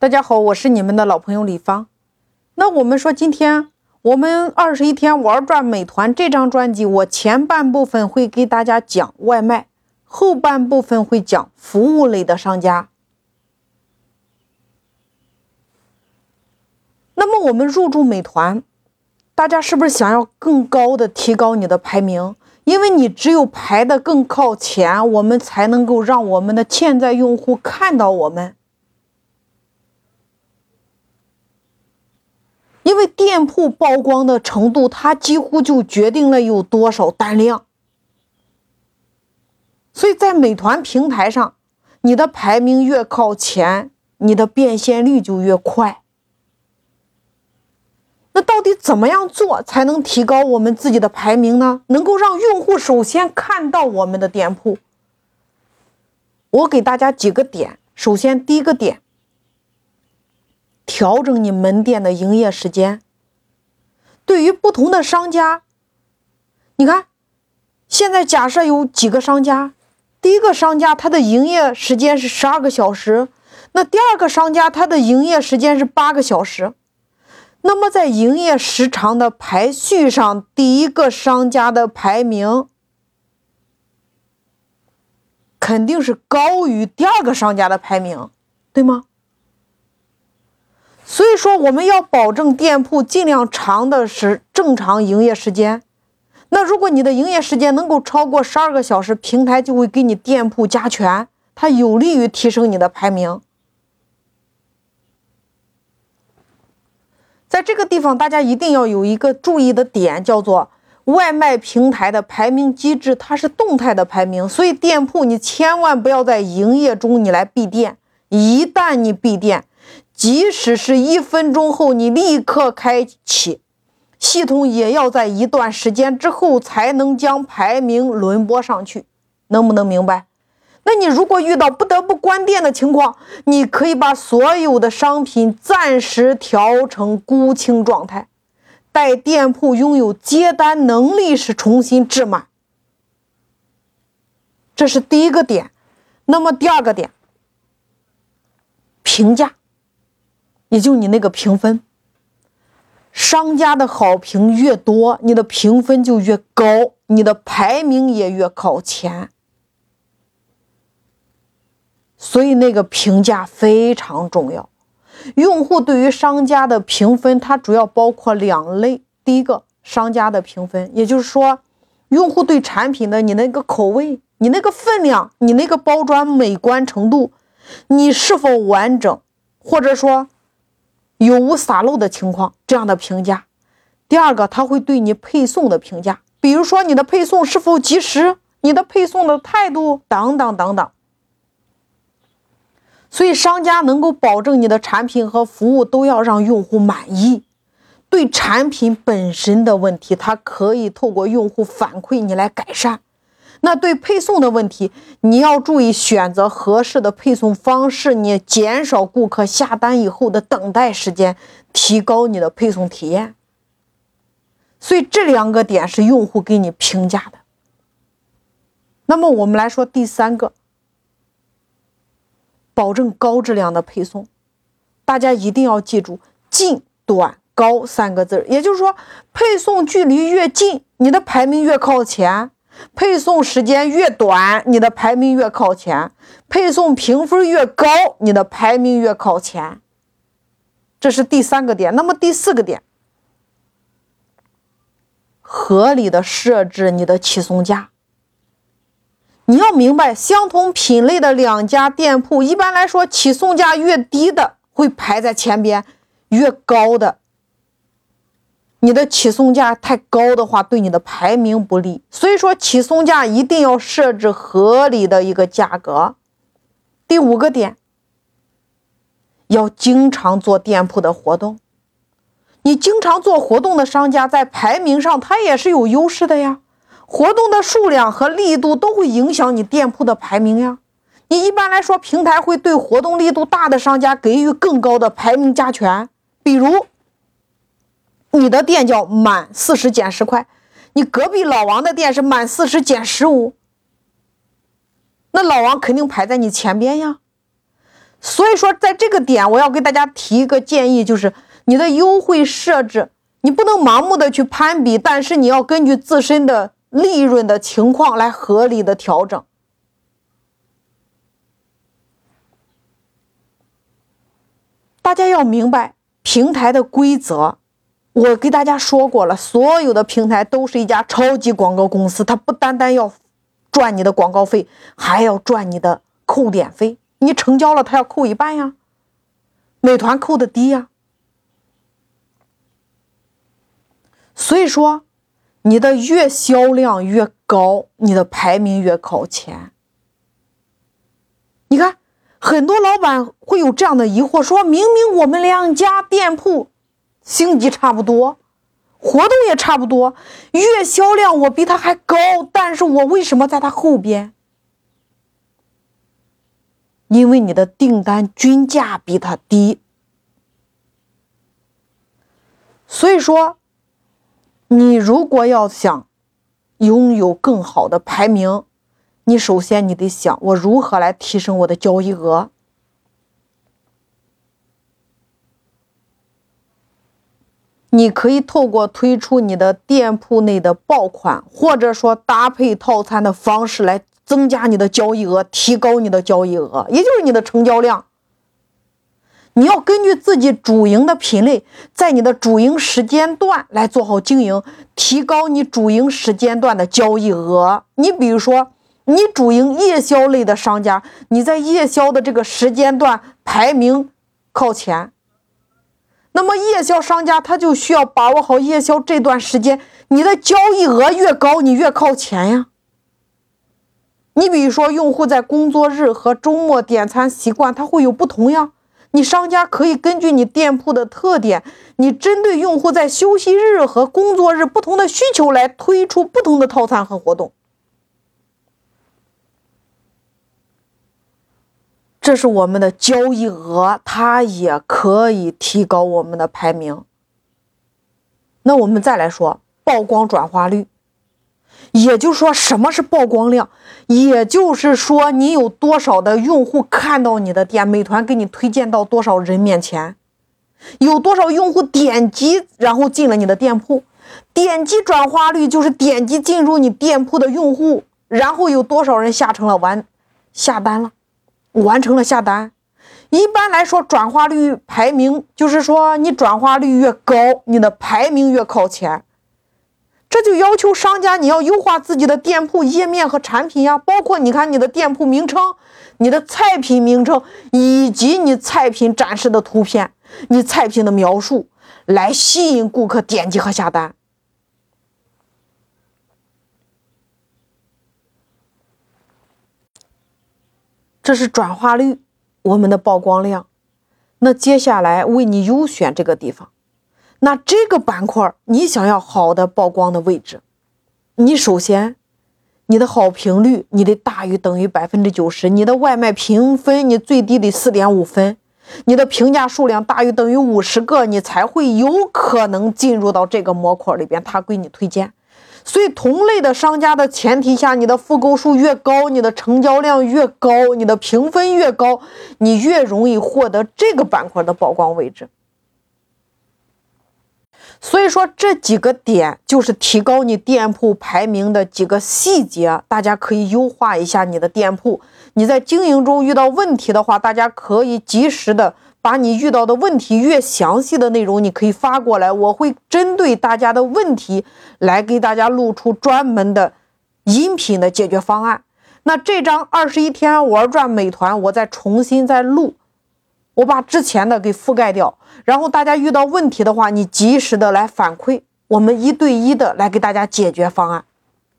大家好，我是你们的老朋友李芳。那我们说，今天我们二十一天玩转美团这张专辑，我前半部分会给大家讲外卖，后半部分会讲服务类的商家。那么我们入驻美团，大家是不是想要更高的提高你的排名？因为你只有排的更靠前，我们才能够让我们的潜在用户看到我们。因为店铺曝光的程度，它几乎就决定了有多少单量。所以在美团平台上，你的排名越靠前，你的变现率就越快。那到底怎么样做才能提高我们自己的排名呢？能够让用户首先看到我们的店铺？我给大家几个点。首先，第一个点。调整你门店的营业时间。对于不同的商家，你看，现在假设有几个商家，第一个商家他的营业时间是十二个小时，那第二个商家他的营业时间是八个小时。那么在营业时长的排序上，第一个商家的排名肯定是高于第二个商家的排名，对吗？所以说，我们要保证店铺尽量长的是正常营业时间。那如果你的营业时间能够超过十二个小时，平台就会给你店铺加权，它有利于提升你的排名。在这个地方，大家一定要有一个注意的点，叫做外卖平台的排名机制，它是动态的排名，所以店铺你千万不要在营业中你来闭店，一旦你闭店。即使是一分钟后你立刻开启，系统也要在一段时间之后才能将排名轮播上去，能不能明白？那你如果遇到不得不关店的情况，你可以把所有的商品暂时调成孤清状态，待店铺拥有接单能力时重新置满。这是第一个点。那么第二个点，评价。也就你那个评分，商家的好评越多，你的评分就越高，你的排名也越靠前。所以那个评价非常重要。用户对于商家的评分，它主要包括两类：第一个，商家的评分，也就是说，用户对产品的你那个口味、你那个分量、你那个包装美观程度，你是否完整，或者说。有无洒漏的情况，这样的评价。第二个，他会对你配送的评价，比如说你的配送是否及时，你的配送的态度等等等等。所以，商家能够保证你的产品和服务都要让用户满意。对产品本身的问题，它可以透过用户反馈你来改善。那对配送的问题，你要注意选择合适的配送方式，你减少顾客下单以后的等待时间，提高你的配送体验。所以这两个点是用户给你评价的。那么我们来说第三个，保证高质量的配送，大家一定要记住“近、短、高”三个字也就是说，配送距离越近，你的排名越靠前。配送时间越短，你的排名越靠前；配送评分越高，你的排名越靠前。这是第三个点。那么第四个点，合理的设置你的起送价。你要明白，相同品类的两家店铺，一般来说，起送价越低的会排在前边，越高的。你的起送价太高的话，对你的排名不利。所以说，起送价一定要设置合理的一个价格。第五个点，要经常做店铺的活动。你经常做活动的商家，在排名上他也是有优势的呀。活动的数量和力度都会影响你店铺的排名呀。你一般来说，平台会对活动力度大的商家给予更高的排名加权，比如。你的店叫满四十减十块，你隔壁老王的店是满四十减十五，那老王肯定排在你前边呀。所以说，在这个点，我要给大家提一个建议，就是你的优惠设置，你不能盲目的去攀比，但是你要根据自身的利润的情况来合理的调整。大家要明白平台的规则，我给大家说过了，所有的平台都是一家超级广告公司，它不单单要赚你的广告费，还要赚你的扣点费。你成交了，它要扣一半呀。美团扣的低呀，所以说你的月销量越高，你的排名越靠前。你看。很多老板会有这样的疑惑：说明明我们两家店铺星级差不多，活动也差不多，月销量我比他还高，但是我为什么在他后边？因为你的订单均价比他低。所以说，你如果要想拥有更好的排名，你首先你得想，我如何来提升我的交易额？你可以透过推出你的店铺内的爆款，或者说搭配套餐的方式来增加你的交易额，提高你的交易额，也就是你的成交量。你要根据自己主营的品类，在你的主营时间段来做好经营，提高你主营时间段的交易额。你比如说。你主营夜宵类的商家，你在夜宵的这个时间段排名靠前，那么夜宵商家他就需要把握好夜宵这段时间，你的交易额越高，你越靠前呀。你比如说，用户在工作日和周末点餐习惯，它会有不同呀。你商家可以根据你店铺的特点，你针对用户在休息日和工作日不同的需求来推出不同的套餐和活动。这是我们的交易额，它也可以提高我们的排名。那我们再来说曝光转化率，也就是说，什么是曝光量？也就是说，你有多少的用户看到你的店，美团给你推荐到多少人面前，有多少用户点击，然后进了你的店铺。点击转化率就是点击进入你店铺的用户，然后有多少人下成了完下单了。完成了下单，一般来说，转化率排名就是说，你转化率越高，你的排名越靠前。这就要求商家你要优化自己的店铺页面和产品呀，包括你看你的店铺名称、你的菜品名称以及你菜品展示的图片、你菜品的描述，来吸引顾客点击和下单。这是转化率，我们的曝光量。那接下来为你优选这个地方，那这个板块你想要好的曝光的位置，你首先你的好评率你得大于等于百分之九十，你的外卖评分你最低得四点五分，你的评价数量大于等于五十个，你才会有可能进入到这个模块里边，他给你推荐。所以，同类的商家的前提下，你的复购数越高，你的成交量越高，你的评分越高，你越容易获得这个板块的曝光位置。所以说，这几个点就是提高你店铺排名的几个细节，大家可以优化一下你的店铺。你在经营中遇到问题的话，大家可以及时的。把你遇到的问题越详细的内容，你可以发过来，我会针对大家的问题来给大家录出专门的音频的解决方案。那这张二十一天玩转美团，我再重新再录，我把之前的给覆盖掉，然后大家遇到问题的话，你及时的来反馈，我们一对一的来给大家解决方案。